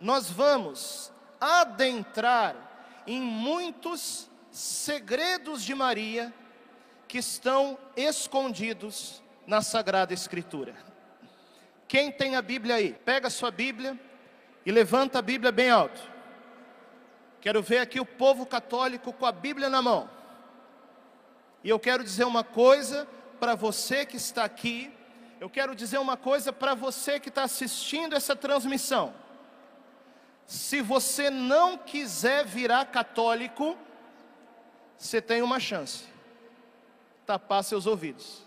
nós vamos adentrar em muitos segredos de Maria que estão escondidos na Sagrada Escritura. Quem tem a Bíblia aí, pega a sua Bíblia e levanta a Bíblia bem alto. Quero ver aqui o povo católico com a Bíblia na mão. E eu quero dizer uma coisa para você que está aqui, eu quero dizer uma coisa para você que está assistindo essa transmissão. Se você não quiser virar católico, você tem uma chance. Tapar seus ouvidos.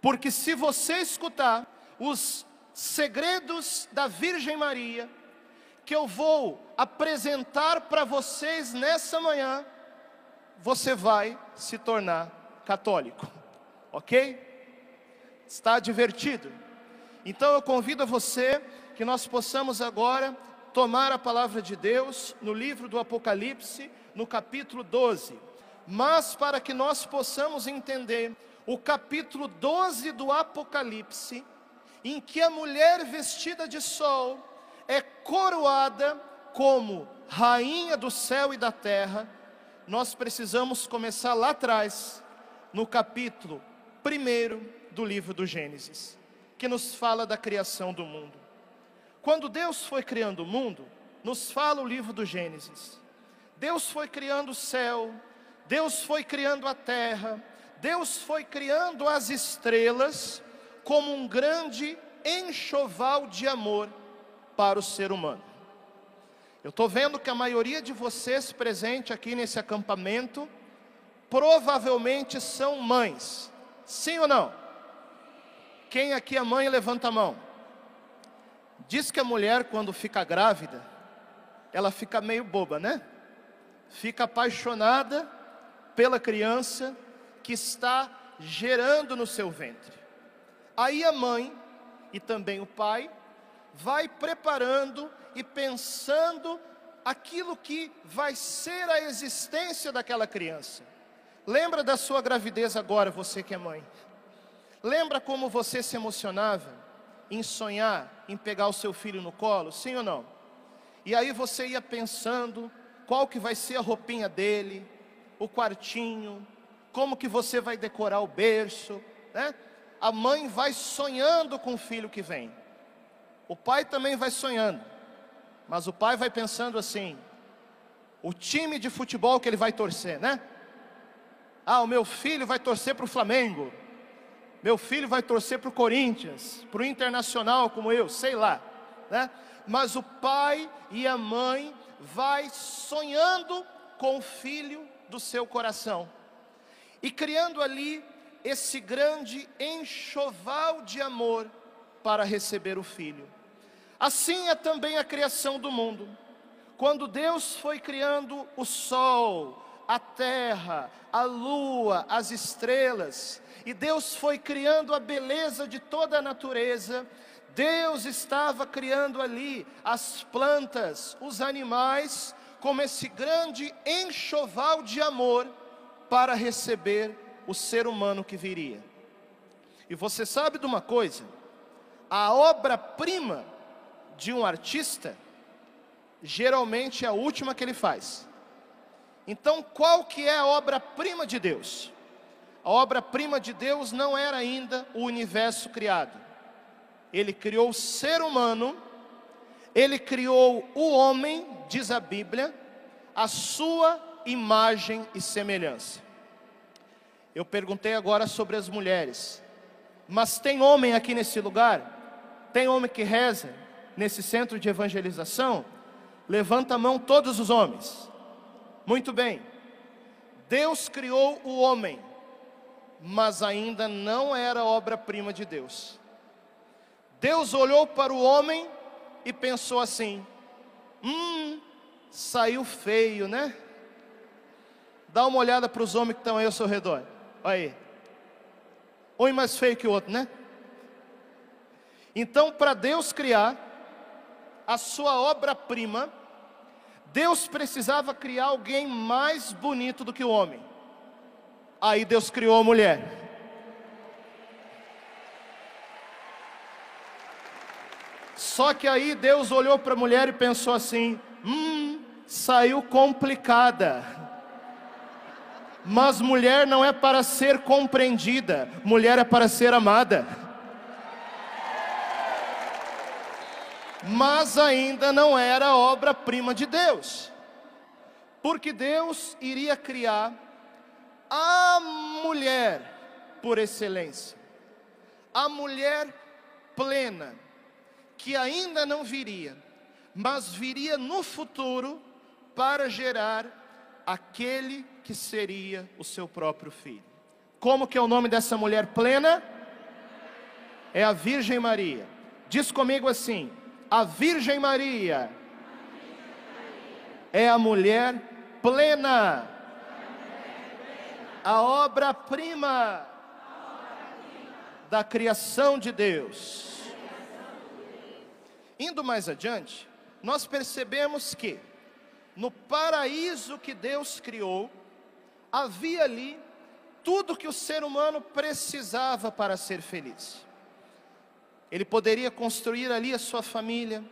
Porque se você escutar os segredos da Virgem Maria, que eu vou apresentar para vocês nessa manhã, você vai se tornar católico, ok? Está divertido? Então eu convido você que nós possamos agora tomar a palavra de Deus no livro do Apocalipse, no capítulo 12. Mas para que nós possamos entender o capítulo 12 do Apocalipse, em que a mulher vestida de sol é coroada como rainha do céu e da terra, nós precisamos começar lá atrás, no capítulo 1 do livro do Gênesis, que nos fala da criação do mundo. Quando Deus foi criando o mundo, nos fala o livro do Gênesis. Deus foi criando o céu, Deus foi criando a terra, Deus foi criando as estrelas como um grande enxoval de amor para o ser humano. Eu estou vendo que a maioria de vocês presentes aqui nesse acampamento provavelmente são mães. Sim ou não? Quem aqui é mãe, levanta a mão. Diz que a mulher, quando fica grávida, ela fica meio boba, né? Fica apaixonada pela criança que está gerando no seu ventre. Aí a mãe e também o pai vai preparando e pensando aquilo que vai ser a existência daquela criança. Lembra da sua gravidez agora, você que é mãe. Lembra como você se emocionava em sonhar em pegar o seu filho no colo, sim ou não? E aí você ia pensando qual que vai ser a roupinha dele, o quartinho, como que você vai decorar o berço, né? A mãe vai sonhando com o filho que vem. O pai também vai sonhando. Mas o pai vai pensando assim: o time de futebol que ele vai torcer, né? Ah, o meu filho vai torcer para o Flamengo. Meu filho vai torcer para o Corinthians, para o Internacional como eu, sei lá, né? Mas o pai e a mãe vai sonhando com o filho do seu coração e criando ali esse grande enxoval de amor para receber o filho. Assim é também a criação do mundo. Quando Deus foi criando o sol, a terra, a lua, as estrelas, e Deus foi criando a beleza de toda a natureza, Deus estava criando ali as plantas, os animais, como esse grande enxoval de amor para receber o ser humano que viria. E você sabe de uma coisa? A obra-prima de um artista geralmente é a última que ele faz. Então, qual que é a obra-prima de Deus? A obra-prima de Deus não era ainda o universo criado. Ele criou o ser humano, ele criou o homem, diz a Bíblia, a sua imagem e semelhança. Eu perguntei agora sobre as mulheres, mas tem homem aqui nesse lugar? Tem homem que reza nesse centro de evangelização? Levanta a mão todos os homens. Muito bem. Deus criou o homem, mas ainda não era obra-prima de Deus. Deus olhou para o homem e pensou assim: hum, saiu feio, né? Dá uma olhada para os homens que estão aí ao seu redor. Olha aí. Um mais feio que o outro, né? Então, para Deus criar a sua obra-prima, Deus precisava criar alguém mais bonito do que o homem. Aí Deus criou a mulher. Só que aí Deus olhou para a mulher e pensou assim: hum, saiu complicada. Mas mulher não é para ser compreendida, mulher é para ser amada. Mas ainda não era obra-prima de Deus, porque Deus iria criar a mulher por excelência, a mulher plena, que ainda não viria, mas viria no futuro para gerar aquele que seria o seu próprio filho. Como que é o nome dessa mulher plena? É a Virgem Maria. Diz comigo assim: a Virgem Maria é a mulher plena, a obra-prima da criação de Deus. Indo mais adiante, nós percebemos que no paraíso que Deus criou, havia ali tudo que o ser humano precisava para ser feliz. Ele poderia construir ali a sua família,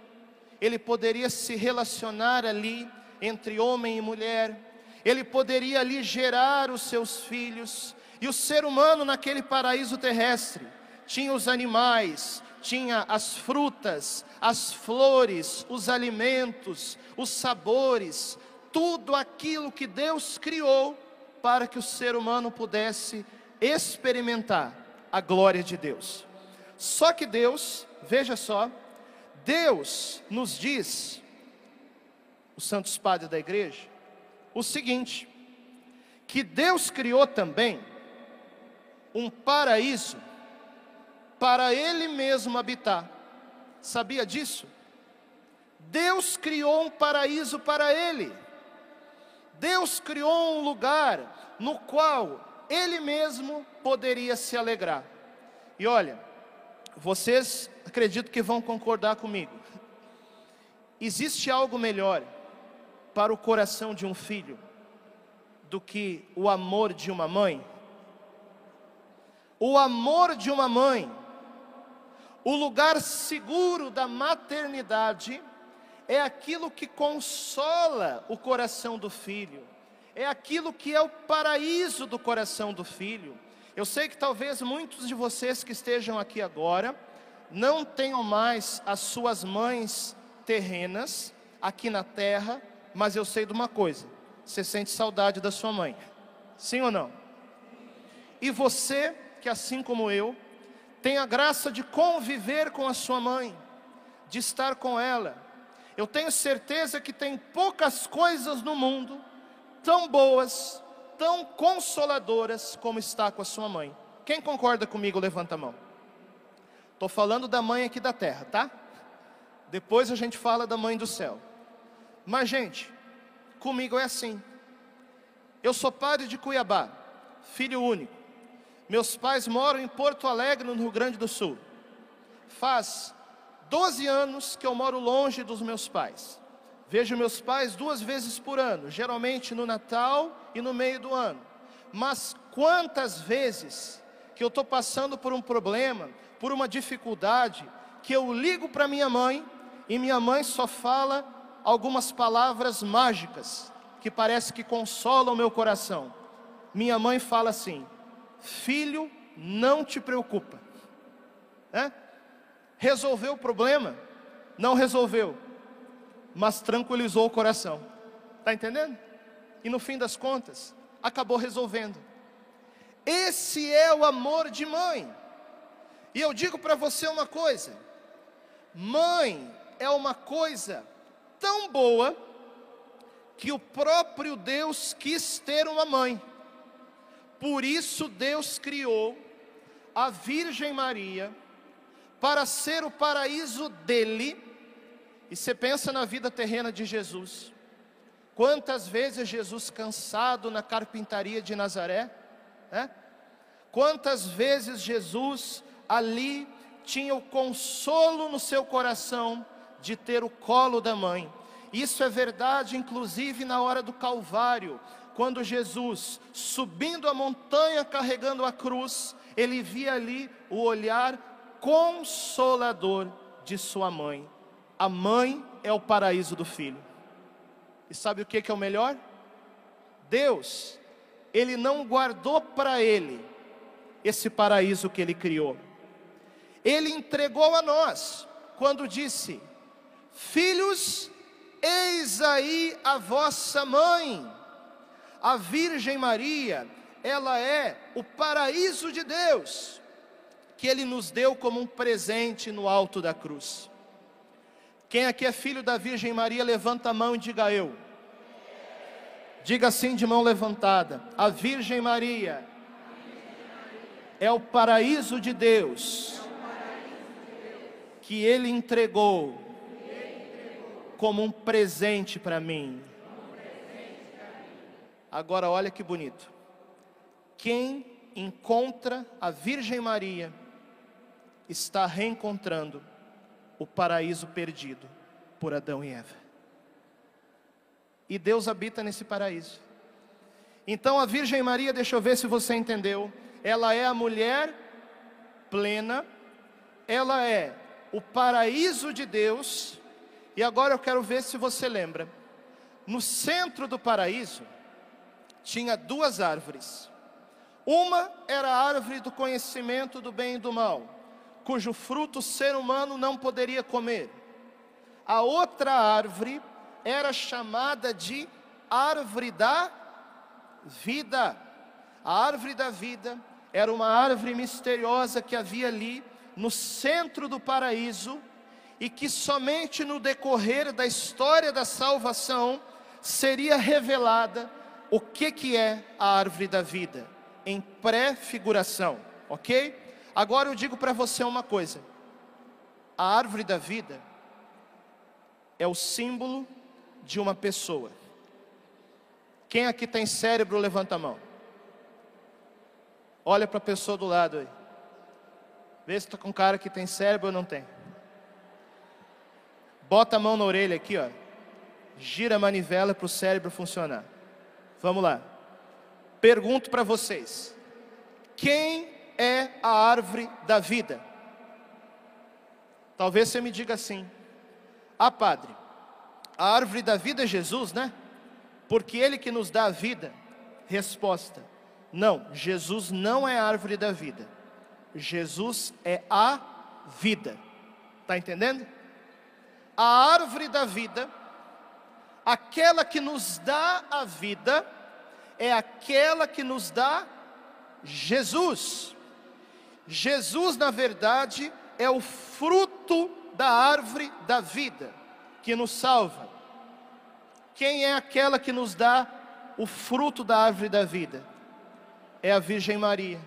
ele poderia se relacionar ali entre homem e mulher, ele poderia ali gerar os seus filhos, e o ser humano naquele paraíso terrestre tinha os animais, tinha as frutas, as flores, os alimentos, os sabores, tudo aquilo que Deus criou para que o ser humano pudesse experimentar a glória de Deus. Só que Deus, veja só, Deus nos diz, os santos padres da igreja, o seguinte: que Deus criou também um paraíso para Ele mesmo habitar. Sabia disso? Deus criou um paraíso para Ele. Deus criou um lugar no qual Ele mesmo poderia se alegrar. E olha, vocês acredito que vão concordar comigo. Existe algo melhor para o coração de um filho do que o amor de uma mãe? O amor de uma mãe o lugar seguro da maternidade é aquilo que consola o coração do filho, é aquilo que é o paraíso do coração do filho. Eu sei que talvez muitos de vocês que estejam aqui agora não tenham mais as suas mães terrenas aqui na terra, mas eu sei de uma coisa: você sente saudade da sua mãe, sim ou não? E você, que assim como eu, tem a graça de conviver com a sua mãe, de estar com ela. Eu tenho certeza que tem poucas coisas no mundo tão boas, tão consoladoras como estar com a sua mãe. Quem concorda comigo, levanta a mão. Estou falando da mãe aqui da terra, tá? Depois a gente fala da mãe do céu. Mas, gente, comigo é assim. Eu sou padre de Cuiabá, filho único. Meus pais moram em Porto Alegre, no Rio Grande do Sul. Faz 12 anos que eu moro longe dos meus pais. Vejo meus pais duas vezes por ano, geralmente no Natal e no meio do ano. Mas quantas vezes que eu estou passando por um problema, por uma dificuldade, que eu ligo para minha mãe e minha mãe só fala algumas palavras mágicas que parece que consolam o meu coração. Minha mãe fala assim: Filho, não te preocupa. É? Resolveu o problema? Não resolveu, mas tranquilizou o coração. Está entendendo? E no fim das contas, acabou resolvendo. Esse é o amor de mãe. E eu digo para você uma coisa: mãe é uma coisa tão boa que o próprio Deus quis ter uma mãe. Por isso Deus criou a Virgem Maria para ser o paraíso dele. E você pensa na vida terrena de Jesus. Quantas vezes Jesus cansado na carpintaria de Nazaré? Né? Quantas vezes Jesus ali tinha o consolo no seu coração de ter o colo da mãe. Isso é verdade, inclusive na hora do Calvário, quando Jesus, subindo a montanha carregando a cruz, ele via ali o olhar consolador de sua mãe. A mãe é o paraíso do filho. E sabe o que é o melhor? Deus, Ele não guardou para Ele esse paraíso que Ele criou. Ele entregou a nós, quando disse: Filhos, eis aí a vossa mãe. A Virgem Maria, ela é o paraíso de Deus, que Ele nos deu como um presente no alto da cruz. Quem aqui é filho da Virgem Maria, levanta a mão e diga eu. Diga assim de mão levantada: A Virgem Maria é o paraíso de Deus que Ele entregou como um presente para mim. Agora olha que bonito. Quem encontra a Virgem Maria está reencontrando o paraíso perdido por Adão e Eva. E Deus habita nesse paraíso. Então a Virgem Maria, deixa eu ver se você entendeu, ela é a mulher plena, ela é o paraíso de Deus. E agora eu quero ver se você lembra. No centro do paraíso tinha duas árvores. Uma era a árvore do conhecimento do bem e do mal, cujo fruto o ser humano não poderia comer. A outra árvore era chamada de árvore da vida. A árvore da vida era uma árvore misteriosa que havia ali no centro do paraíso e que somente no decorrer da história da salvação seria revelada o que que é a árvore da vida em pré-figuração, OK? Agora eu digo para você uma coisa. A árvore da vida é o símbolo de uma pessoa. Quem aqui tem cérebro, levanta a mão. Olha para a pessoa do lado aí. Vê se está com cara que tem cérebro ou não tem. Bota a mão na orelha aqui, ó. Gira a manivela para o cérebro funcionar. Vamos lá. Pergunto para vocês: quem é a árvore da vida? Talvez você me diga assim: Ah, padre, a árvore da vida é Jesus, né? Porque Ele que nos dá a vida. Resposta: Não, Jesus não é a árvore da vida. Jesus é a vida. Está entendendo? A árvore da vida, aquela que nos dá a vida, é aquela que nos dá Jesus. Jesus, na verdade, é o fruto da árvore da vida que nos salva. Quem é aquela que nos dá o fruto da árvore da vida? É a Virgem Maria.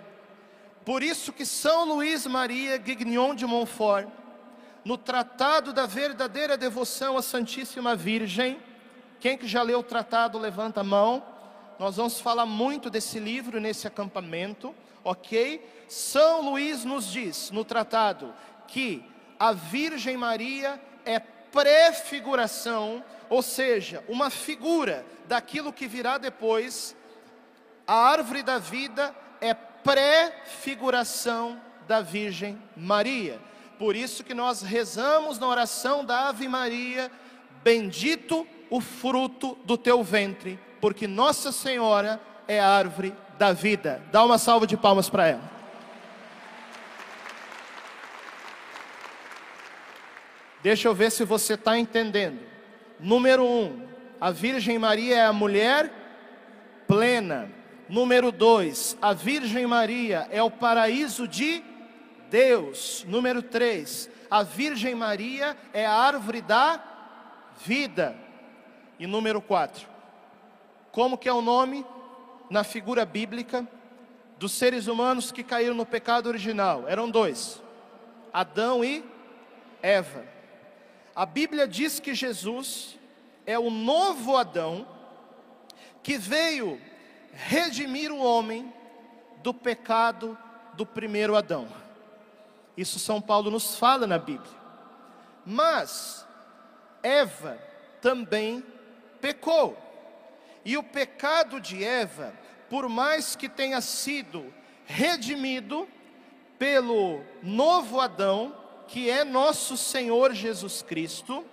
Por isso que São Luís Maria Guignon de Montfort, no Tratado da Verdadeira Devoção à Santíssima Virgem, quem que já leu o tratado, levanta a mão. Nós vamos falar muito desse livro nesse acampamento, ok? São Luís nos diz no tratado que a Virgem Maria é prefiguração, ou seja, uma figura daquilo que virá depois. A árvore da vida é prefiguração da Virgem Maria. Por isso que nós rezamos na oração da Ave Maria, bendito o fruto do teu ventre, porque Nossa Senhora é a árvore da vida. Dá uma salva de palmas para ela. Deixa eu ver se você está entendendo. Número um, a Virgem Maria é a mulher plena. Número dois, a Virgem Maria é o paraíso de Deus. Número três, a Virgem Maria é a árvore da vida. E número quatro, como que é o nome na figura bíblica dos seres humanos que caíram no pecado original? Eram dois: Adão e Eva. A Bíblia diz que Jesus é o novo Adão que veio redimir o homem do pecado do primeiro Adão. Isso São Paulo nos fala na Bíblia. Mas Eva também pecou. E o pecado de Eva, por mais que tenha sido redimido pelo novo Adão, que é nosso Senhor Jesus Cristo,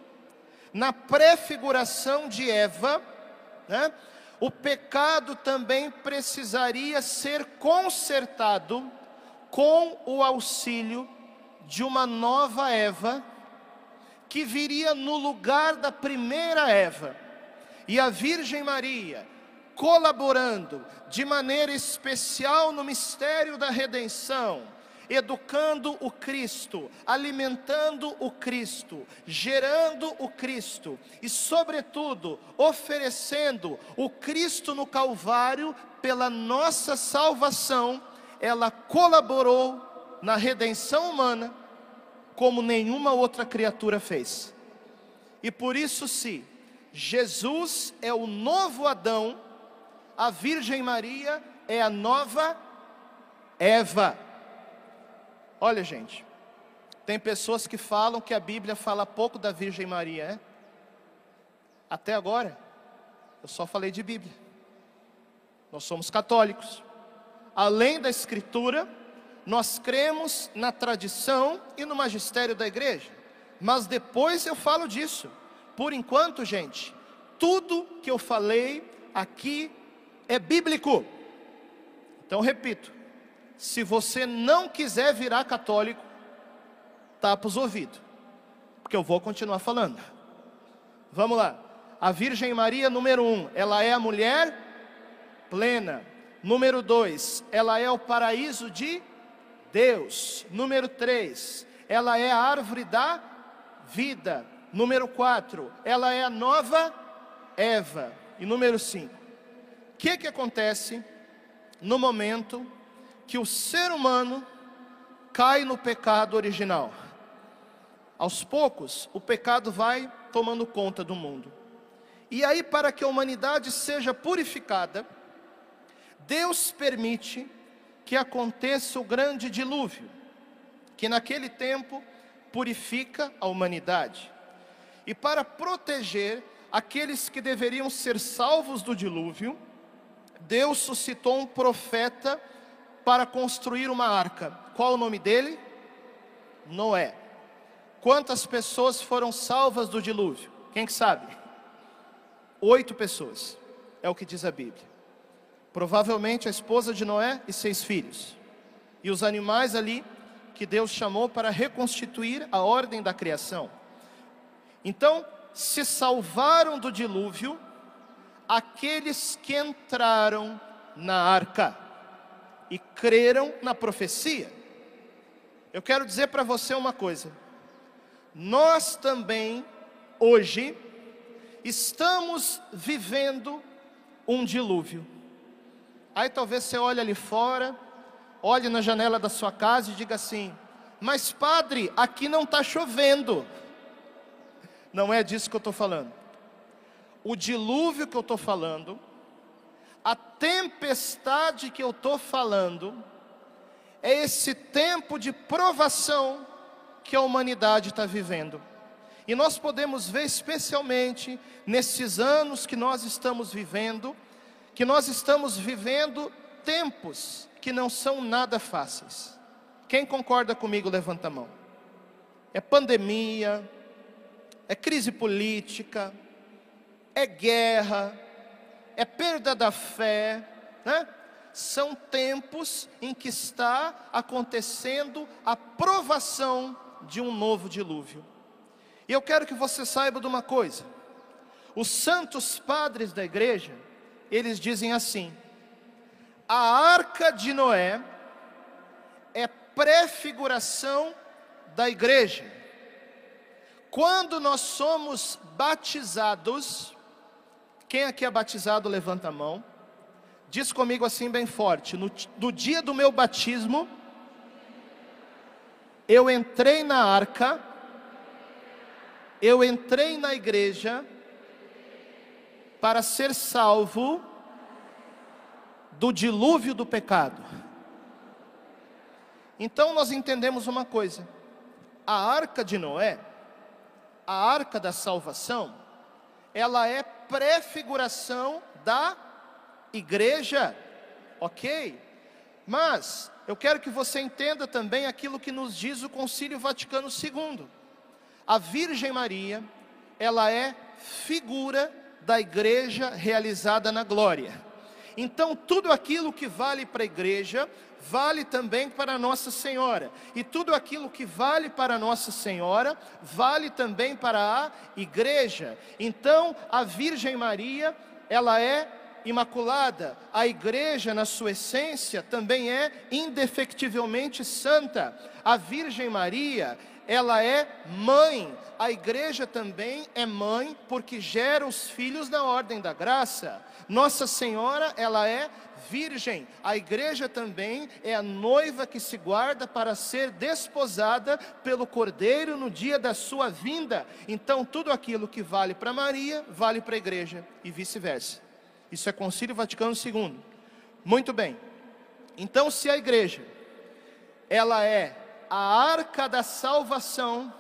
na prefiguração de Eva, né, o pecado também precisaria ser consertado com o auxílio de uma nova Eva, que viria no lugar da primeira Eva. E a Virgem Maria, colaborando de maneira especial no mistério da redenção, educando o Cristo, alimentando o Cristo, gerando o Cristo e, sobretudo, oferecendo o Cristo no Calvário pela nossa salvação, ela colaborou na redenção humana como nenhuma outra criatura fez. E por isso, se Jesus é o novo Adão, a Virgem Maria é a nova Eva. Olha, gente, tem pessoas que falam que a Bíblia fala pouco da Virgem Maria, é? Até agora, eu só falei de Bíblia. Nós somos católicos. Além da Escritura, nós cremos na tradição e no magistério da igreja, mas depois eu falo disso. Por enquanto, gente, tudo que eu falei aqui é bíblico. Então, repito: se você não quiser virar católico, tapa os ouvidos, porque eu vou continuar falando. Vamos lá. A Virgem Maria, número um, ela é a mulher plena. Número dois, ela é o paraíso de Deus. Número 3, ela é a árvore da vida. Número 4, ela é a nova Eva. E número 5, o que, que acontece no momento que o ser humano cai no pecado original? Aos poucos, o pecado vai tomando conta do mundo. E aí, para que a humanidade seja purificada, Deus permite que aconteça o grande dilúvio, que naquele tempo purifica a humanidade. E para proteger aqueles que deveriam ser salvos do dilúvio, Deus suscitou um profeta para construir uma arca. Qual o nome dele? Noé. Quantas pessoas foram salvas do dilúvio? Quem que sabe? Oito pessoas, é o que diz a Bíblia. Provavelmente a esposa de Noé e seis filhos. E os animais ali que Deus chamou para reconstituir a ordem da criação. Então, se salvaram do dilúvio aqueles que entraram na arca e creram na profecia. Eu quero dizer para você uma coisa. Nós também, hoje, estamos vivendo um dilúvio. Aí talvez você olhe ali fora, olhe na janela da sua casa e diga assim: Mas padre, aqui não está chovendo. Não é disso que eu estou falando. O dilúvio que eu estou falando, a tempestade que eu estou falando, é esse tempo de provação que a humanidade está vivendo. E nós podemos ver especialmente nesses anos que nós estamos vivendo, que nós estamos vivendo tempos que não são nada fáceis. Quem concorda comigo, levanta a mão. É pandemia, é crise política, é guerra, é perda da fé, né? São tempos em que está acontecendo a provação de um novo dilúvio. E eu quero que você saiba de uma coisa: os santos padres da igreja, eles dizem assim: a arca de Noé é prefiguração da igreja. Quando nós somos batizados, quem aqui é batizado, levanta a mão. Diz comigo assim bem forte: no, no dia do meu batismo, eu entrei na arca, eu entrei na igreja, para ser salvo do dilúvio do pecado. Então nós entendemos uma coisa: a arca de Noé, a arca da salvação, ela é prefiguração da igreja, ok? Mas eu quero que você entenda também aquilo que nos diz o Concílio Vaticano II. A Virgem Maria, ela é figura da igreja realizada na glória. Então, tudo aquilo que vale para a igreja, vale também para Nossa Senhora. E tudo aquilo que vale para Nossa Senhora, vale também para a igreja. Então, a Virgem Maria, ela é imaculada. A igreja, na sua essência, também é indefectivelmente santa. A Virgem Maria, ela é mãe. A igreja também é mãe, porque gera os filhos da ordem da graça. Nossa Senhora, ela é virgem. A igreja também é a noiva que se guarda para ser desposada pelo Cordeiro no dia da sua vinda. Então, tudo aquilo que vale para Maria, vale para a igreja e vice-versa. Isso é Concílio Vaticano II. Muito bem. Então, se a igreja ela é a arca da salvação,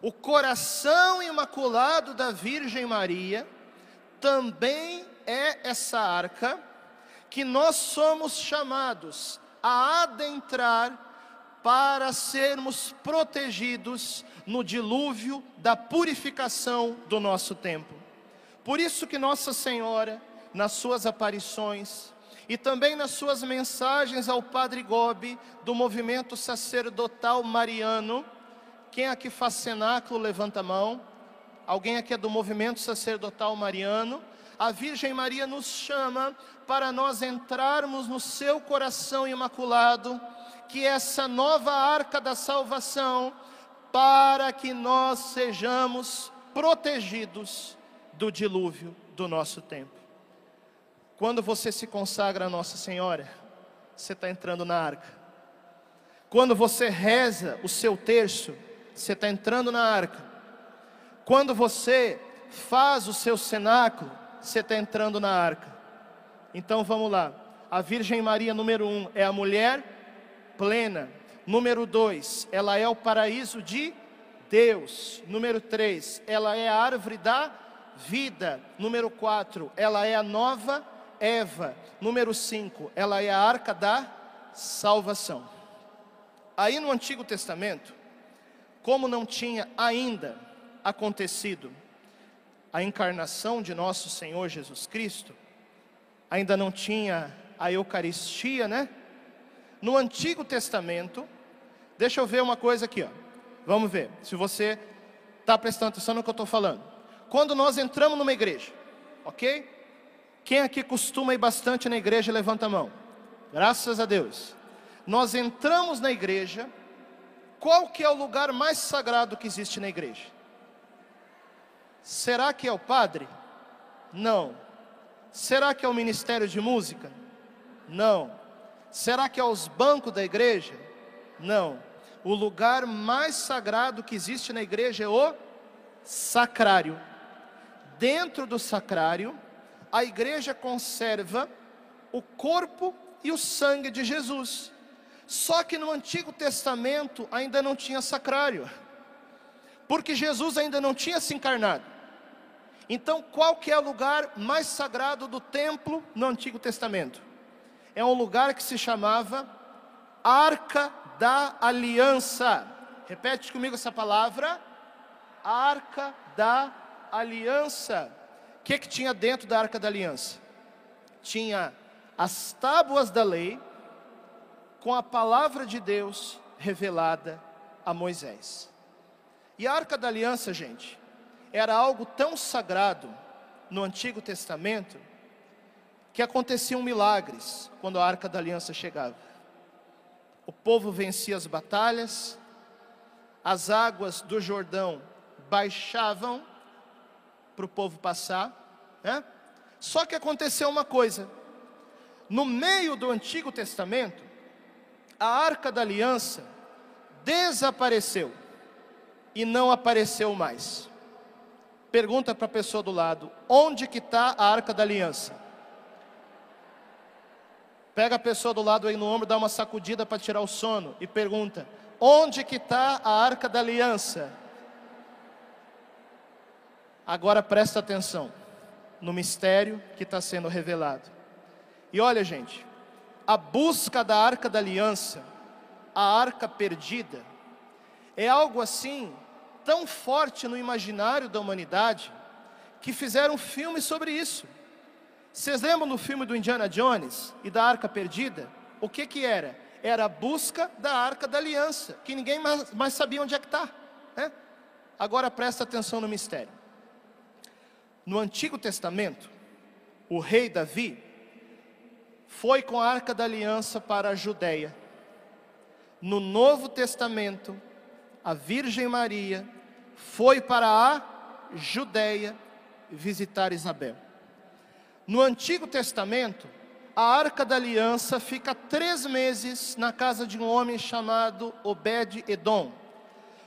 o coração imaculado da Virgem Maria, também é essa arca que nós somos chamados a adentrar para sermos protegidos no dilúvio da purificação do nosso tempo. Por isso que Nossa Senhora, nas suas aparições, e também nas suas mensagens ao Padre Gobi, do movimento sacerdotal mariano. Quem aqui faz cenáculo, levanta a mão. Alguém aqui é do movimento sacerdotal mariano? A Virgem Maria nos chama para nós entrarmos no seu coração imaculado, que é essa nova arca da salvação, para que nós sejamos protegidos do dilúvio do nosso tempo. Quando você se consagra a Nossa Senhora, você está entrando na arca. Quando você reza o seu terço, você está entrando na arca. Quando você faz o seu cenáculo, você está entrando na arca. Então vamos lá. A Virgem Maria, número um, é a mulher plena. Número dois, ela é o paraíso de Deus. Número três, ela é a árvore da vida. Número quatro, ela é a nova Eva, número 5, ela é a arca da salvação. Aí no Antigo Testamento, como não tinha ainda acontecido a encarnação de nosso Senhor Jesus Cristo, ainda não tinha a Eucaristia, né? No Antigo Testamento, deixa eu ver uma coisa aqui, ó. Vamos ver se você está prestando atenção no que eu estou falando. Quando nós entramos numa igreja, ok? Quem aqui costuma ir bastante na igreja, levanta a mão. Graças a Deus. Nós entramos na igreja, qual que é o lugar mais sagrado que existe na igreja? Será que é o padre? Não. Será que é o ministério de música? Não. Será que é os bancos da igreja? Não. O lugar mais sagrado que existe na igreja é o sacrário. Dentro do sacrário a igreja conserva o corpo e o sangue de Jesus. Só que no Antigo Testamento ainda não tinha sacrário, porque Jesus ainda não tinha se encarnado. Então, qual que é o lugar mais sagrado do templo no Antigo Testamento? É um lugar que se chamava Arca da Aliança. Repete comigo essa palavra: Arca da Aliança que, que tinha dentro da arca da aliança? Tinha as tábuas da lei com a palavra de Deus revelada a Moisés. E a arca da aliança, gente, era algo tão sagrado no Antigo Testamento que aconteciam milagres quando a arca da aliança chegava. O povo vencia as batalhas, as águas do Jordão baixavam para o povo passar. Né? Só que aconteceu uma coisa: no meio do Antigo Testamento, a arca da aliança desapareceu e não apareceu mais. Pergunta para a pessoa do lado: onde que está a arca da aliança? Pega a pessoa do lado aí no ombro, dá uma sacudida para tirar o sono e pergunta: onde que está a arca da aliança? Agora presta atenção no mistério que está sendo revelado. E olha, gente, a busca da arca da aliança, a arca perdida, é algo assim tão forte no imaginário da humanidade que fizeram um filme sobre isso. Vocês lembram do filme do Indiana Jones e da arca perdida? O que que era? Era a busca da arca da aliança, que ninguém mais, mais sabia onde é que está. Né? Agora presta atenção no mistério. No Antigo Testamento, o rei Davi foi com a arca da aliança para a Judéia. No Novo Testamento, a Virgem Maria foi para a Judéia visitar Isabel. No Antigo Testamento, a arca da aliança fica três meses na casa de um homem chamado Obed-Edom.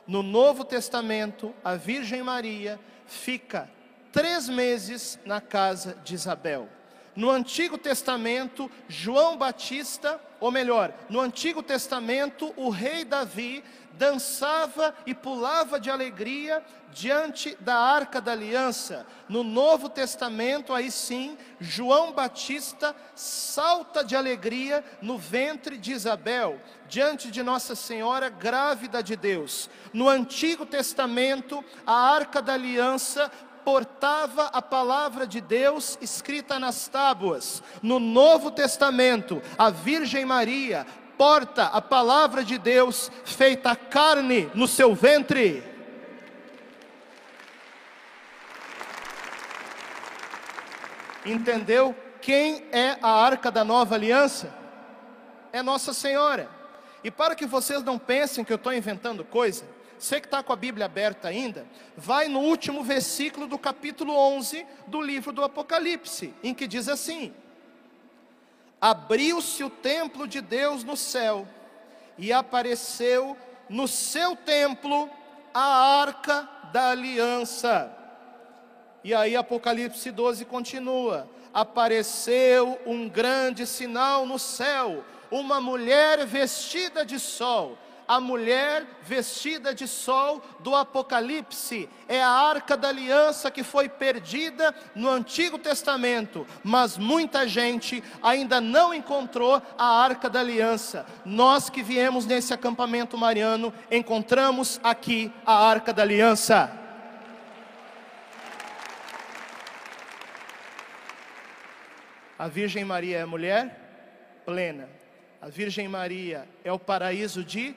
No Novo Testamento, a Virgem Maria fica três meses na casa de Isabel. No Antigo Testamento, João Batista, ou melhor, no Antigo Testamento, o rei Davi dançava e pulava de alegria diante da arca da aliança. No Novo Testamento, aí sim, João Batista salta de alegria no ventre de Isabel, diante de Nossa Senhora grávida de Deus. No Antigo Testamento, a arca da aliança portava a palavra de Deus escrita nas tábuas. No Novo Testamento, a Virgem Maria porta a palavra de Deus feita carne no seu ventre. Entendeu quem é a arca da nova aliança? É Nossa Senhora. E para que vocês não pensem que eu estou inventando coisa, você que está com a Bíblia aberta ainda, vai no último versículo do capítulo 11 do livro do Apocalipse, em que diz assim: Abriu-se o templo de Deus no céu, e apareceu no seu templo a arca da aliança. E aí Apocalipse 12 continua: Apareceu um grande sinal no céu, uma mulher vestida de sol a mulher vestida de sol do Apocalipse, é a arca da aliança que foi perdida no Antigo Testamento, mas muita gente ainda não encontrou a arca da aliança. Nós que viemos nesse acampamento mariano, encontramos aqui a arca da aliança. A Virgem Maria é mulher plena. A Virgem Maria é o paraíso de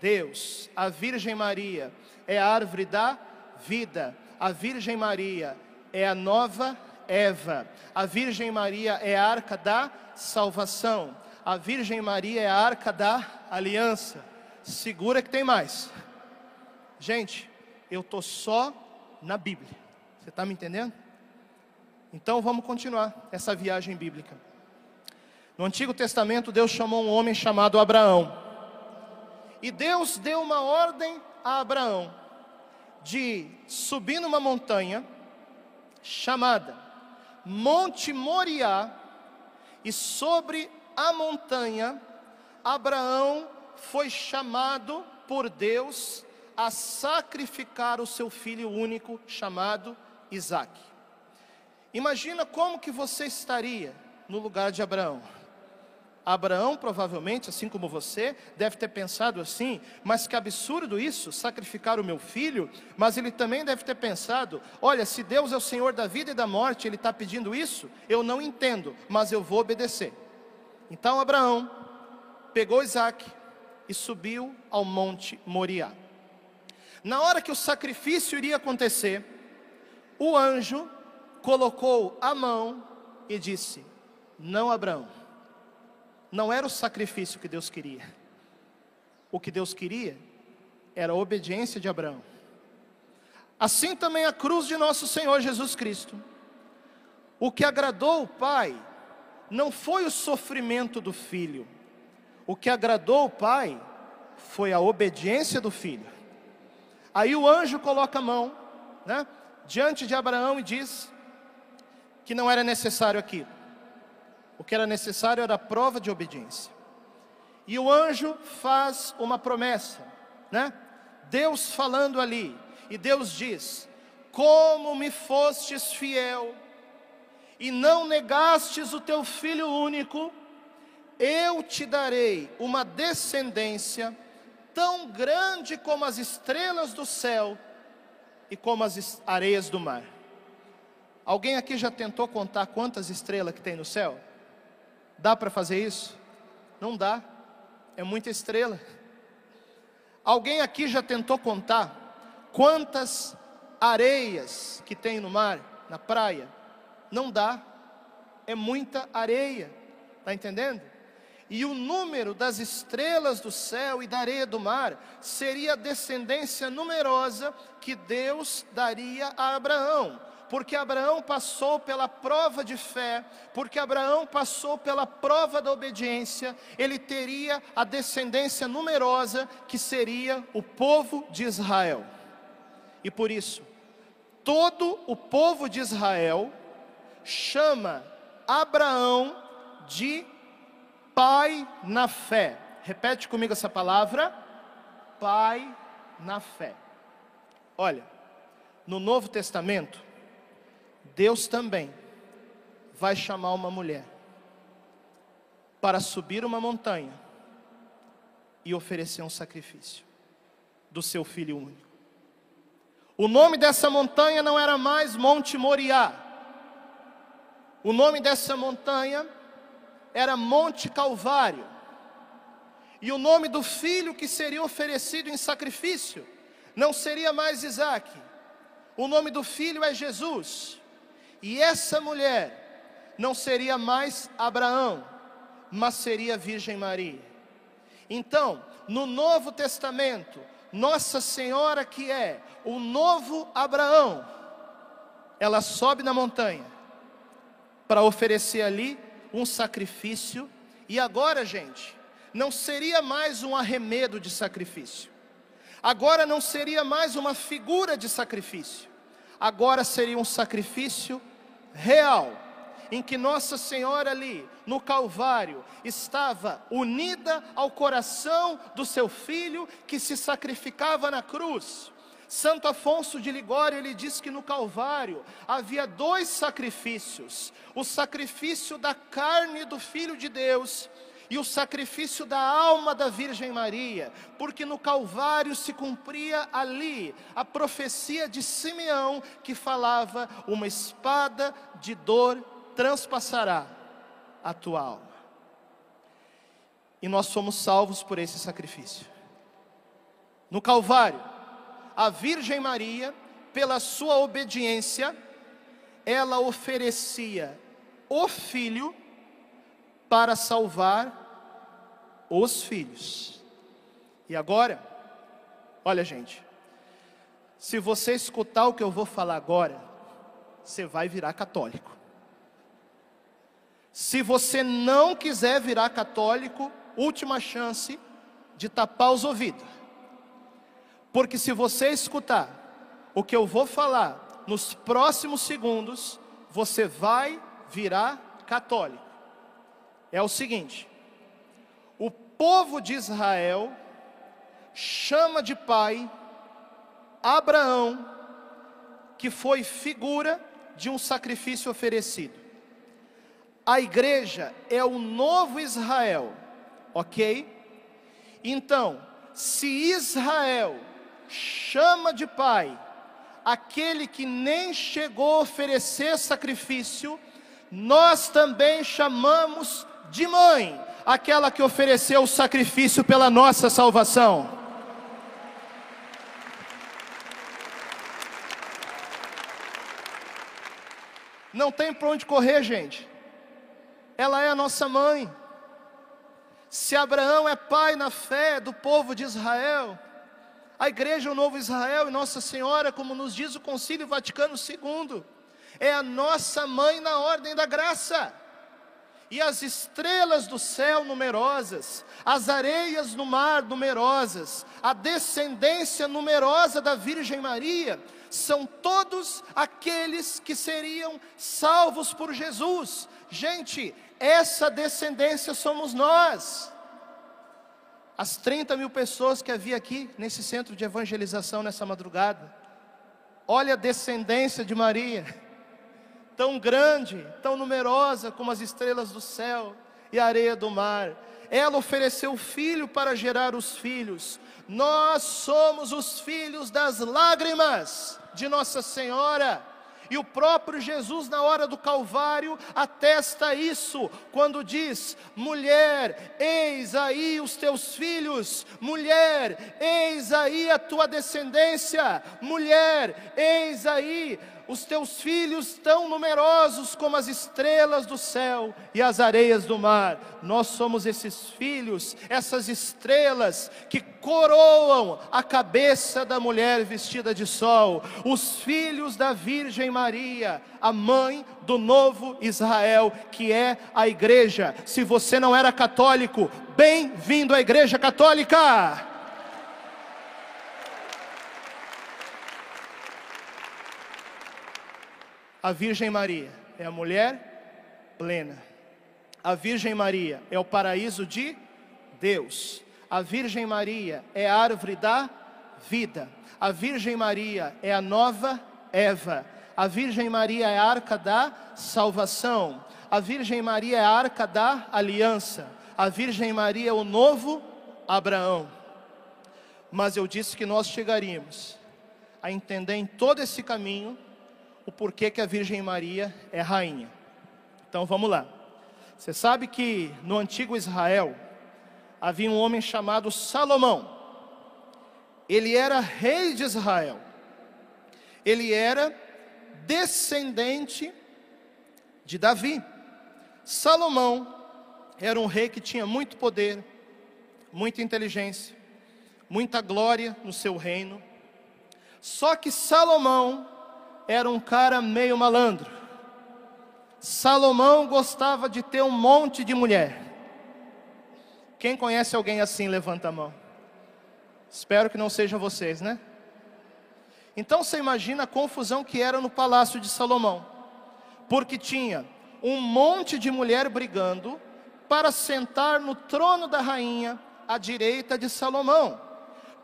Deus. A Virgem Maria é a árvore da vida. A Virgem Maria é a nova Eva. A Virgem Maria é a arca da salvação. A Virgem Maria é a arca da aliança. Segura que tem mais. Gente, eu estou só na Bíblia. Você está me entendendo? Então vamos continuar essa viagem bíblica. No Antigo Testamento, Deus chamou um homem chamado Abraão. E Deus deu uma ordem a Abraão de subir numa montanha chamada Monte Moriá, e sobre a montanha Abraão foi chamado por Deus a sacrificar o seu filho único chamado Isaac. Imagina como que você estaria no lugar de Abraão. Abraão, provavelmente, assim como você, deve ter pensado assim, mas que absurdo isso, sacrificar o meu filho. Mas ele também deve ter pensado: olha, se Deus é o Senhor da vida e da morte, Ele está pedindo isso, eu não entendo, mas eu vou obedecer. Então Abraão pegou Isaac e subiu ao monte Moriá. Na hora que o sacrifício iria acontecer, o anjo colocou a mão e disse: Não, Abraão não era o sacrifício que Deus queria. O que Deus queria era a obediência de Abraão. Assim também a cruz de nosso Senhor Jesus Cristo. O que agradou o Pai não foi o sofrimento do filho. O que agradou o Pai foi a obediência do filho. Aí o anjo coloca a mão, né, diante de Abraão e diz que não era necessário aquilo. O que era necessário era a prova de obediência. E o anjo faz uma promessa, né? Deus falando ali, e Deus diz: Como me fostes fiel, e não negastes o teu filho único, Eu te darei uma descendência tão grande como as estrelas do céu e como as areias do mar. Alguém aqui já tentou contar quantas estrelas que tem no céu? Dá para fazer isso? Não dá. É muita estrela. Alguém aqui já tentou contar quantas areias que tem no mar, na praia? Não dá. É muita areia. Está entendendo? E o número das estrelas do céu e da areia do mar seria a descendência numerosa que Deus daria a Abraão porque Abraão passou pela prova de fé, porque Abraão passou pela prova da obediência, ele teria a descendência numerosa que seria o povo de Israel. E por isso, todo o povo de Israel chama Abraão de pai na fé. Repete comigo essa palavra: pai na fé. Olha, no Novo Testamento, Deus também vai chamar uma mulher para subir uma montanha e oferecer um sacrifício do seu filho único. O nome dessa montanha não era mais Monte Moriá. O nome dessa montanha era Monte Calvário. E o nome do filho que seria oferecido em sacrifício não seria mais Isaac. O nome do filho é Jesus. E essa mulher não seria mais Abraão, mas seria Virgem Maria. Então, no Novo Testamento, Nossa Senhora, que é o novo Abraão, ela sobe na montanha para oferecer ali um sacrifício. E agora, gente, não seria mais um arremedo de sacrifício. Agora não seria mais uma figura de sacrifício. Agora seria um sacrifício real, em que Nossa Senhora ali no Calvário estava unida ao coração do seu filho que se sacrificava na cruz. Santo Afonso de Ligório, ele diz que no Calvário havia dois sacrifícios: o sacrifício da carne do Filho de Deus e o sacrifício da alma da Virgem Maria, porque no Calvário se cumpria ali a profecia de Simeão que falava: uma espada de dor transpassará a tua alma. E nós somos salvos por esse sacrifício. No Calvário, a Virgem Maria, pela sua obediência, ela oferecia o filho para salvar os filhos. E agora, olha, gente, se você escutar o que eu vou falar agora, você vai virar católico. Se você não quiser virar católico, última chance de tapar os ouvidos. Porque se você escutar o que eu vou falar nos próximos segundos, você vai virar católico. É o seguinte: povo de Israel chama de pai Abraão, que foi figura de um sacrifício oferecido. A igreja é o novo Israel, ok? Então, se Israel chama de pai aquele que nem chegou a oferecer sacrifício, nós também chamamos de mãe aquela que ofereceu o sacrifício pela nossa salvação. Não tem para onde correr, gente. Ela é a nossa mãe. Se Abraão é pai na fé do povo de Israel, a igreja, o novo Israel e Nossa Senhora, como nos diz o Concílio Vaticano II, é a nossa mãe na ordem da graça e as estrelas do céu numerosas, as areias no mar numerosas, a descendência numerosa da Virgem Maria, são todos aqueles que seriam salvos por Jesus. Gente, essa descendência somos nós. As 30 mil pessoas que havia aqui nesse centro de evangelização nessa madrugada, olha a descendência de Maria tão grande, tão numerosa como as estrelas do céu e a areia do mar. Ela ofereceu filho para gerar os filhos. Nós somos os filhos das lágrimas de Nossa Senhora. E o próprio Jesus, na hora do Calvário, atesta isso, quando diz: mulher, eis aí os teus filhos, mulher, eis aí a tua descendência, mulher, eis aí os teus filhos tão numerosos como as estrelas do céu e as areias do mar. Nós somos esses filhos, essas estrelas que coroam a cabeça da mulher vestida de sol, os filhos da Virgem Maria, a mãe do novo Israel, que é a igreja. Se você não era católico, bem-vindo à igreja católica. A Virgem Maria é a mulher plena. A Virgem Maria é o paraíso de Deus. A Virgem Maria é a árvore da vida. A Virgem Maria é a nova Eva. A Virgem Maria é a arca da salvação. A Virgem Maria é a arca da aliança. A Virgem Maria é o novo Abraão. Mas eu disse que nós chegaríamos a entender em todo esse caminho o porquê que a Virgem Maria é rainha. Então vamos lá. Você sabe que no antigo Israel havia um homem chamado Salomão. Ele era rei de Israel. Ele era descendente de Davi. Salomão era um rei que tinha muito poder, muita inteligência, muita glória no seu reino. Só que Salomão era um cara meio malandro. Salomão gostava de ter um monte de mulher. Quem conhece alguém assim, levanta a mão. Espero que não sejam vocês, né? Então você imagina a confusão que era no palácio de Salomão, porque tinha um monte de mulher brigando para sentar no trono da rainha à direita de Salomão,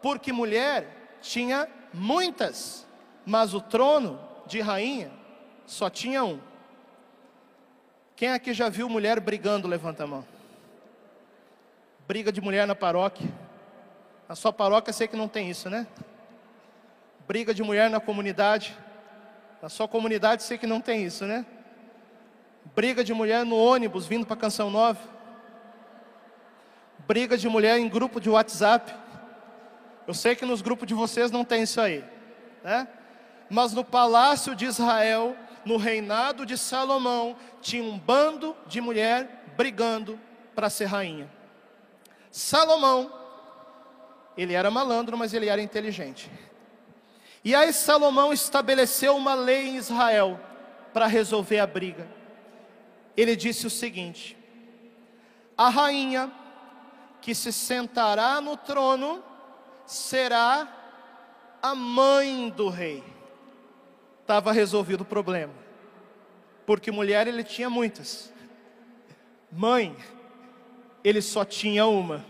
porque mulher tinha muitas, mas o trono de rainha, só tinha um. Quem aqui já viu mulher brigando? Levanta a mão. Briga de mulher na paróquia. Na sua paróquia sei que não tem isso, né? Briga de mulher na comunidade. Na sua comunidade sei que não tem isso, né? Briga de mulher no ônibus vindo para Canção Nova. Briga de mulher em grupo de WhatsApp. Eu sei que nos grupos de vocês não tem isso aí, né? Mas no palácio de Israel, no reinado de Salomão, tinha um bando de mulher brigando para ser rainha. Salomão, ele era malandro, mas ele era inteligente. E aí Salomão estabeleceu uma lei em Israel para resolver a briga. Ele disse o seguinte: a rainha que se sentará no trono será a mãe do rei estava resolvido o problema. Porque mulher ele tinha muitas. Mãe, ele só tinha uma.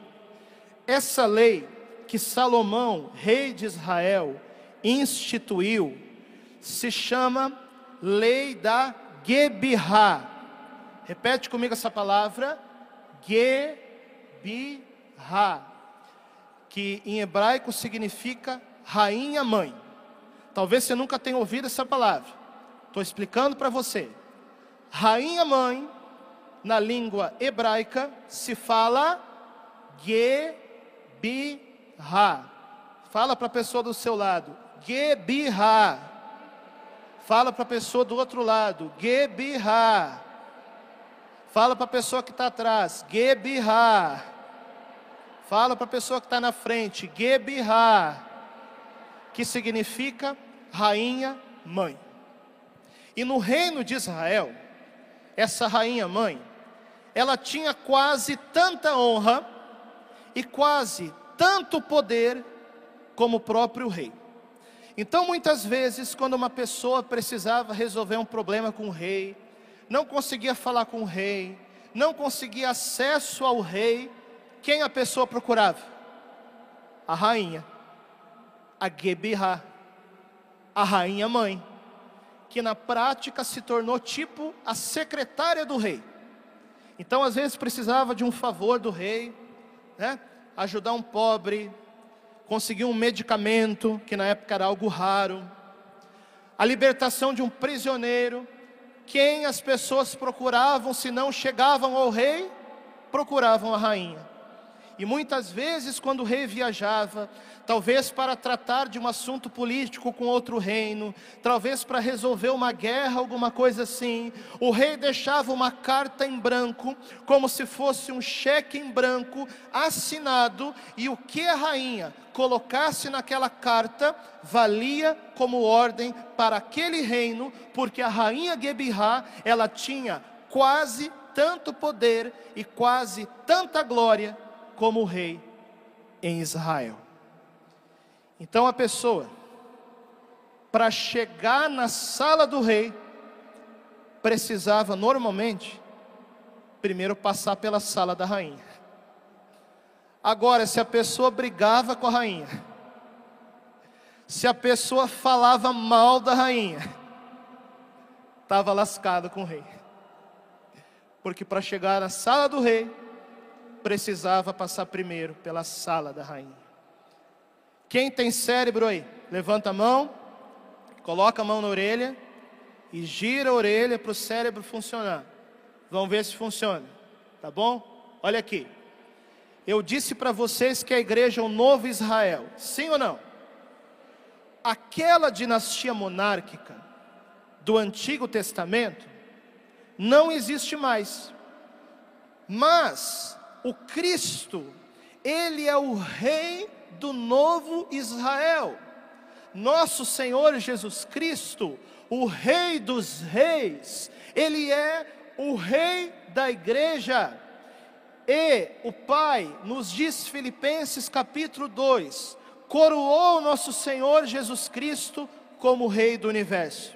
Essa lei que Salomão, rei de Israel, instituiu, se chama Lei da Gebirá. Repete comigo essa palavra, Gebirá, que em hebraico significa rainha mãe. Talvez você nunca tenha ouvido essa palavra. Estou explicando para você. Rainha mãe, na língua hebraica, se fala Gebirá. Fala para a pessoa do seu lado, Gebirá. Fala para a pessoa do outro lado, Gebirá. Fala para a pessoa que está atrás, Gebirá. Fala para a pessoa que está na frente, Gebirá. Que significa rainha mãe. E no reino de Israel, essa rainha mãe, ela tinha quase tanta honra e quase tanto poder como o próprio rei. Então, muitas vezes, quando uma pessoa precisava resolver um problema com o rei, não conseguia falar com o rei, não conseguia acesso ao rei, quem a pessoa procurava? A rainha, a Gebirá a rainha mãe, que na prática se tornou tipo a secretária do rei. Então, às vezes, precisava de um favor do rei, né? ajudar um pobre, conseguir um medicamento, que na época era algo raro, a libertação de um prisioneiro. Quem as pessoas procuravam, se não chegavam ao rei, procuravam a rainha. E muitas vezes, quando o rei viajava, talvez para tratar de um assunto político com outro reino, talvez para resolver uma guerra, alguma coisa assim, o rei deixava uma carta em branco, como se fosse um cheque em branco, assinado, e o que a rainha colocasse naquela carta valia como ordem para aquele reino, porque a rainha Gebirá, ela tinha quase tanto poder e quase tanta glória como rei em Israel. Então a pessoa, para chegar na sala do rei, precisava normalmente primeiro passar pela sala da rainha. Agora, se a pessoa brigava com a rainha, se a pessoa falava mal da rainha, estava lascado com o rei. Porque para chegar na sala do rei, precisava passar primeiro pela sala da rainha. Quem tem cérebro aí? Levanta a mão, coloca a mão na orelha e gira a orelha para o cérebro funcionar. Vamos ver se funciona, tá bom? Olha aqui. Eu disse para vocês que a igreja é o novo Israel, sim ou não? Aquela dinastia monárquica do Antigo Testamento não existe mais. Mas o Cristo, ele é o rei do novo Israel. Nosso Senhor Jesus Cristo, o rei dos reis, ele é o rei da igreja. E o Pai nos diz Filipenses capítulo 2, coroou nosso Senhor Jesus Cristo como rei do universo,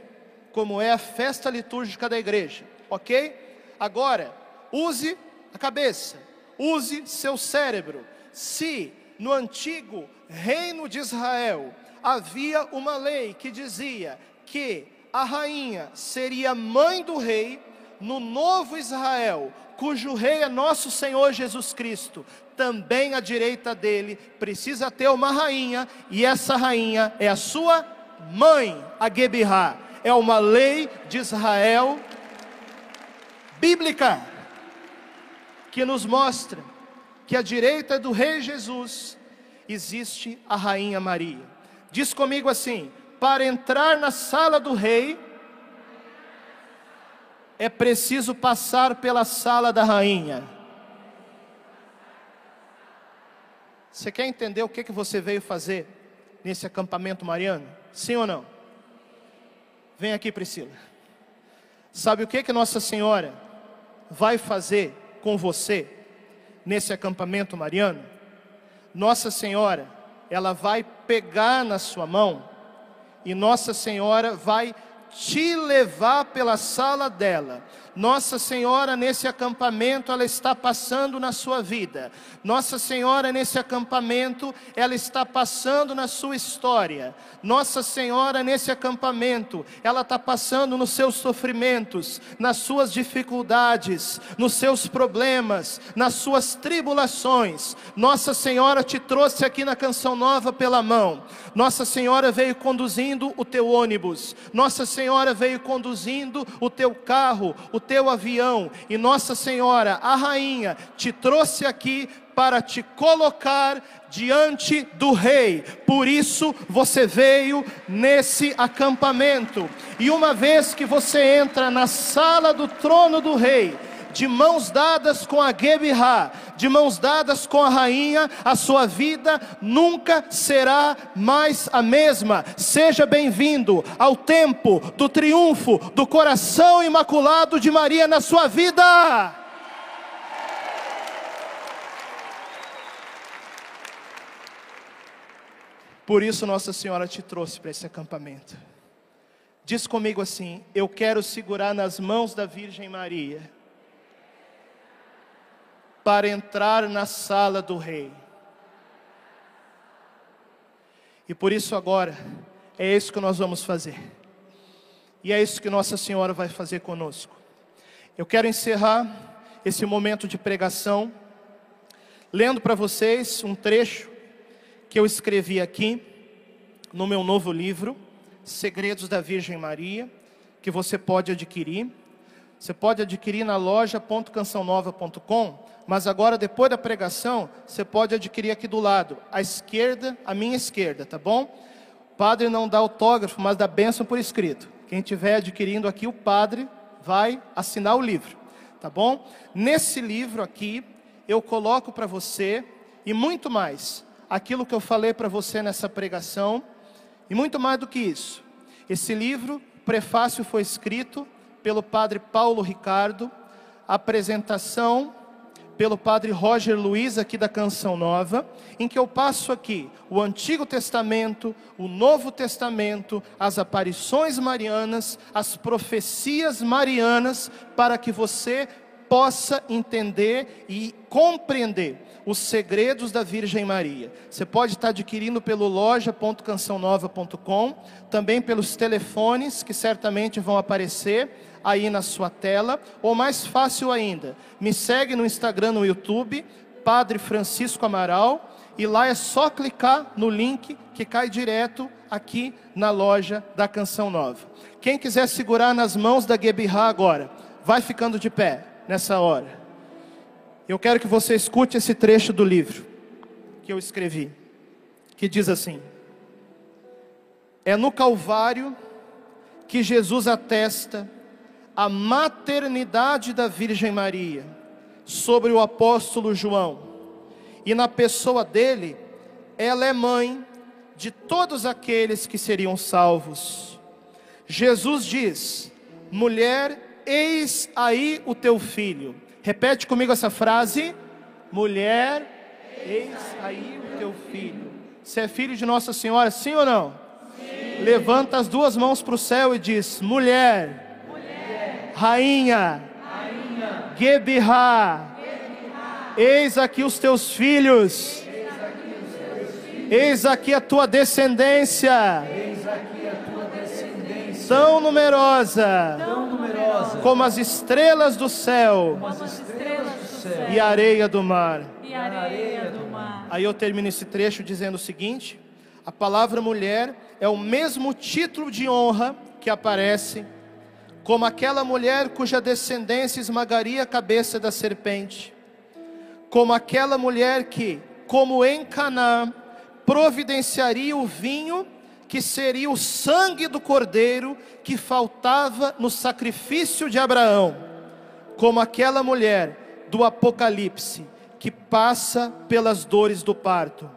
como é a festa litúrgica da igreja, OK? Agora, use a cabeça use seu cérebro. Se no antigo reino de Israel havia uma lei que dizia que a rainha seria mãe do rei, no novo Israel, cujo rei é nosso Senhor Jesus Cristo, também à direita dele precisa ter uma rainha, e essa rainha é a sua mãe, a Gebirá. É uma lei de Israel bíblica que nos mostra que à direita do Rei Jesus existe a Rainha Maria. Diz comigo assim: para entrar na sala do Rei, é preciso passar pela sala da Rainha. Você quer entender o que, que você veio fazer nesse acampamento mariano? Sim ou não? Vem aqui, Priscila. Sabe o que, que Nossa Senhora vai fazer com você nesse acampamento mariano, Nossa Senhora, ela vai pegar na sua mão e Nossa Senhora vai te levar pela sala dela nossa Senhora, nesse acampamento, ela está passando na sua vida. Nossa Senhora, nesse acampamento, ela está passando na sua história. Nossa Senhora, nesse acampamento, ela está passando nos seus sofrimentos, nas suas dificuldades, nos seus problemas, nas suas tribulações. Nossa Senhora te trouxe aqui na Canção Nova pela mão. Nossa Senhora veio conduzindo o teu ônibus. Nossa Senhora veio conduzindo o teu carro, o o teu avião e Nossa Senhora, a rainha, te trouxe aqui para te colocar diante do rei. Por isso você veio nesse acampamento. E uma vez que você entra na sala do trono do rei, de mãos dadas com a Gebirá, de mãos dadas com a rainha, a sua vida nunca será mais a mesma. Seja bem-vindo ao tempo do triunfo do coração imaculado de Maria na sua vida. Por isso Nossa Senhora te trouxe para esse acampamento. Diz comigo assim: Eu quero segurar nas mãos da Virgem Maria para entrar na sala do rei. E por isso agora, é isso que nós vamos fazer. E é isso que Nossa Senhora vai fazer conosco. Eu quero encerrar esse momento de pregação, lendo para vocês um trecho que eu escrevi aqui no meu novo livro, Segredos da Virgem Maria, que você pode adquirir. Você pode adquirir na loja.cançãonova.com, mas agora, depois da pregação, você pode adquirir aqui do lado, à esquerda, à minha esquerda, tá bom? O padre não dá autógrafo, mas dá bênção por escrito. Quem estiver adquirindo aqui, o padre vai assinar o livro, tá bom? Nesse livro aqui, eu coloco para você, e muito mais, aquilo que eu falei para você nessa pregação, e muito mais do que isso. Esse livro, prefácio foi escrito pelo padre Paulo Ricardo, apresentação pelo padre Roger Luiz aqui da Canção Nova, em que eu passo aqui o Antigo Testamento, o Novo Testamento, as aparições marianas, as profecias marianas, para que você possa entender e compreender os segredos da Virgem Maria. Você pode estar adquirindo pelo loja.cançãonova.com, também pelos telefones que certamente vão aparecer aí na sua tela, ou mais fácil ainda, me segue no Instagram, no YouTube, Padre Francisco Amaral, e lá é só clicar no link que cai direto aqui na loja da Canção Nova. Quem quiser segurar nas mãos da Gebirra agora, vai ficando de pé nessa hora. Eu quero que você escute esse trecho do livro que eu escrevi, que diz assim: É no Calvário que Jesus atesta a maternidade da Virgem Maria sobre o apóstolo João, e na pessoa dele, ela é mãe de todos aqueles que seriam salvos. Jesus diz: Mulher, eis aí o teu filho. Repete comigo essa frase: mulher, eis aí o teu filho. Você é filho de Nossa Senhora, sim ou não? Sim. Levanta as duas mãos para o céu e diz: mulher, mulher rainha, rainha Gebirá, eis aqui os teus filhos. Eis aqui a tua descendência. Tão numerosa. Como as estrelas do céu, e a areia do mar. Aí eu termino esse trecho dizendo o seguinte: a palavra mulher é o mesmo título de honra que aparece como aquela mulher cuja descendência esmagaria a cabeça da serpente, como aquela mulher que, como em Canaã, providenciaria o vinho que seria o sangue do cordeiro que faltava no sacrifício de Abraão, como aquela mulher do Apocalipse que passa pelas dores do parto.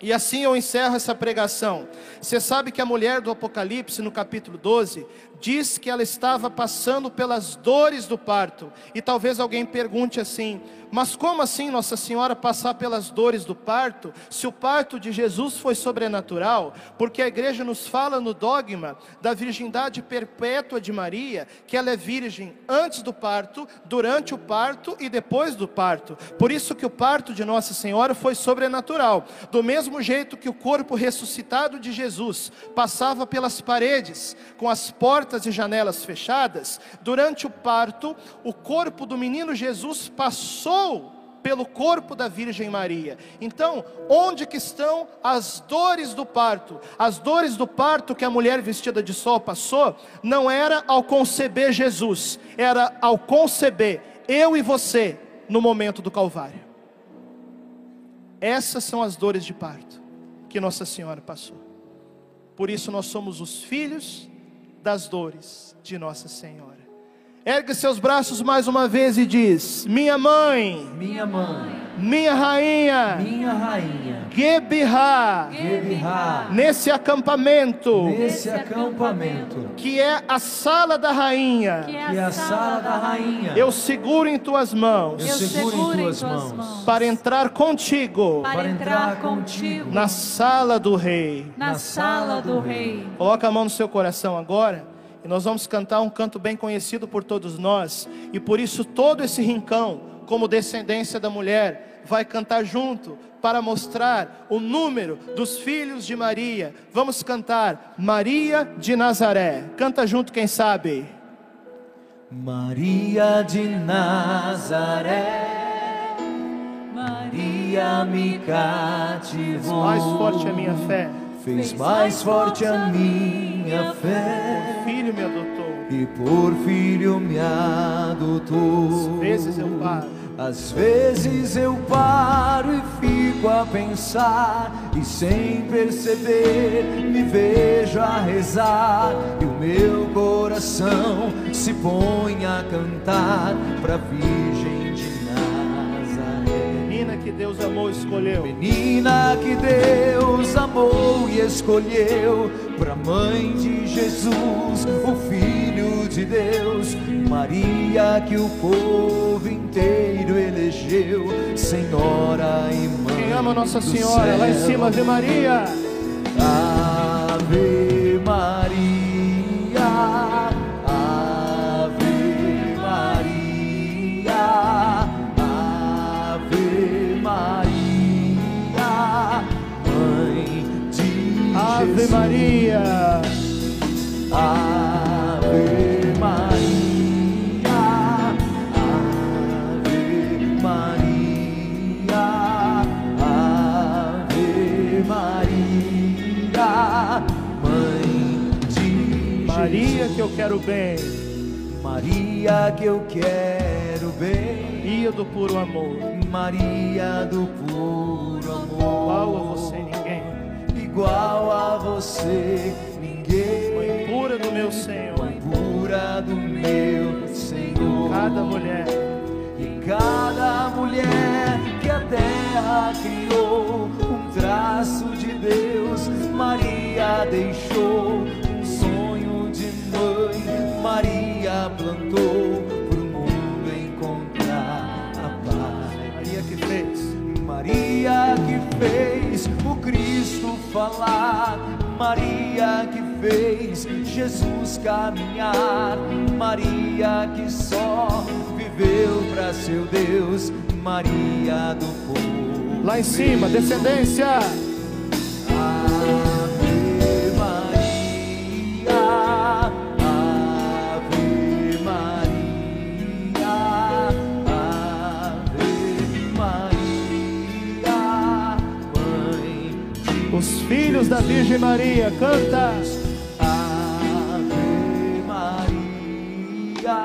E assim eu encerro essa pregação. Você sabe que a mulher do Apocalipse, no capítulo 12, diz que ela estava passando pelas dores do parto. E talvez alguém pergunte assim: mas como assim Nossa Senhora passar pelas dores do parto, se o parto de Jesus foi sobrenatural? Porque a igreja nos fala no dogma da virgindade perpétua de Maria, que ela é virgem antes do parto, durante o parto e depois do parto. Por isso que o parto de Nossa Senhora foi sobrenatural. Do mesmo jeito que o corpo ressuscitado de Jesus passava pelas paredes, com as portas e janelas fechadas, durante o parto, o corpo do menino Jesus passou passou pelo corpo da Virgem Maria. Então, onde que estão as dores do parto? As dores do parto que a mulher vestida de sol passou, não era ao conceber Jesus, era ao conceber eu e você no momento do Calvário. Essas são as dores de parto que Nossa Senhora passou. Por isso nós somos os filhos das dores de Nossa Senhora. Ergue seus braços mais uma vez e diz: Minha mãe, minha mãe, minha rainha, minha rainha, Gebirá, Gebirá, nesse acampamento, nesse acampamento, que é a sala da rainha, que é a sala da rainha, eu seguro em tuas mãos, eu seguro em tuas mãos, para entrar contigo, para entrar contigo, na sala do rei, na sala do rei. Coloca a mão no seu coração agora. E nós vamos cantar um canto bem conhecido por todos nós, e por isso todo esse rincão, como descendência da mulher, vai cantar junto para mostrar o número dos filhos de Maria. Vamos cantar Maria de Nazaré. Canta junto, quem sabe. Maria de Nazaré, Maria me cativou. Mais forte a minha fé. Fez mais forte a minha fé. Filho me adotou. E por filho me adotou. Às vezes eu paro. Às vezes eu paro e fico a pensar e sem perceber me vejo a rezar e o meu coração se põe a cantar pra Virgem de Nazaré. Menina que Deus amou e escolheu. Menina que Deus amou e escolheu para mãe de Jesus, o Filho de Deus, Maria que o povo inteiro elegeu, Senhora e Mãe. Quem ama Nossa Senhora, lá em cima, Ave Maria. Ave Maria, Ave Maria, Ave Maria, Mãe de Ave Jesus. Maria. Quero bem. Maria que eu quero bem, Maria do puro amor. Maria do puro amor, Igual a você ninguém. igual a você ninguém, Mãe pura do meu Senhor. Mãe pura do meu Senhor. Cada mulher. E cada mulher que a terra criou, um traço de Deus, Maria deixou Maria plantou pro mundo encontrar a paz. Maria que fez. Maria que fez o Cristo falar, Maria que fez Jesus caminhar, Maria que só viveu para seu Deus, Maria do povo. Lá em cima, descendência. Filhos da Virgem Maria, canta. Ave Maria.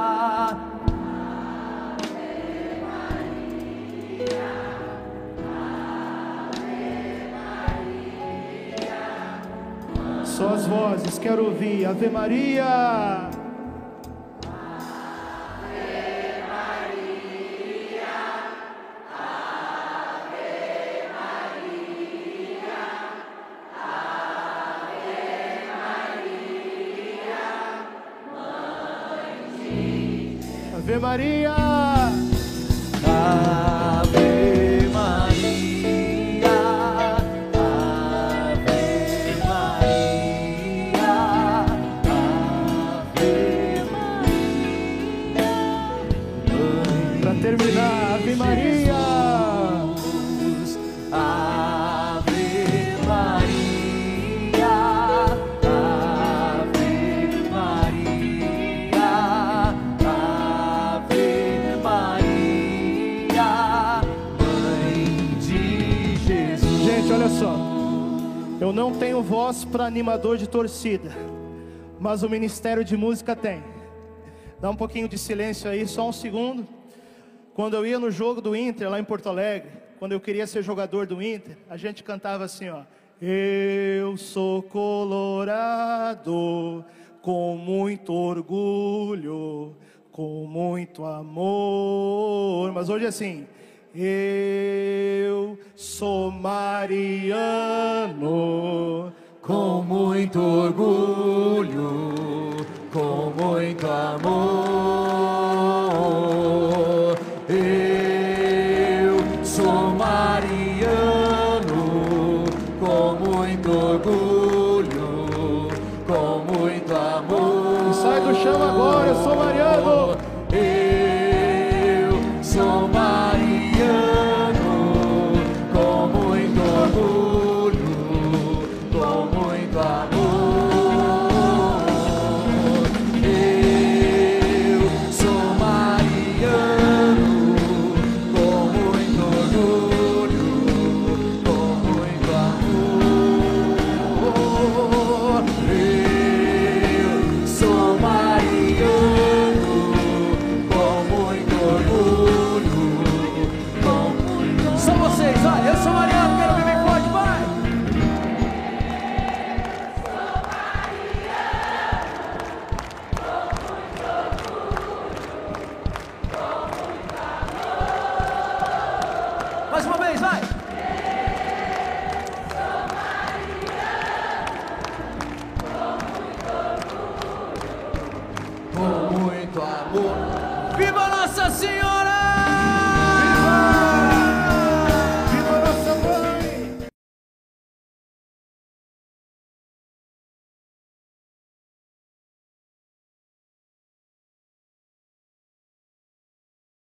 Só as vozes, quero ouvir. Ave Maria. Animador de torcida, mas o Ministério de Música tem. Dá um pouquinho de silêncio aí, só um segundo. Quando eu ia no jogo do Inter lá em Porto Alegre, quando eu queria ser jogador do Inter, a gente cantava assim, ó: Eu sou colorado com muito orgulho, com muito amor. Mas hoje é assim: Eu sou mariano Com muito orgulho, com muito amor, eu sou Mariano. Com muito orgulho, com muito amor. Sai do chão agora, eu sou Mariano.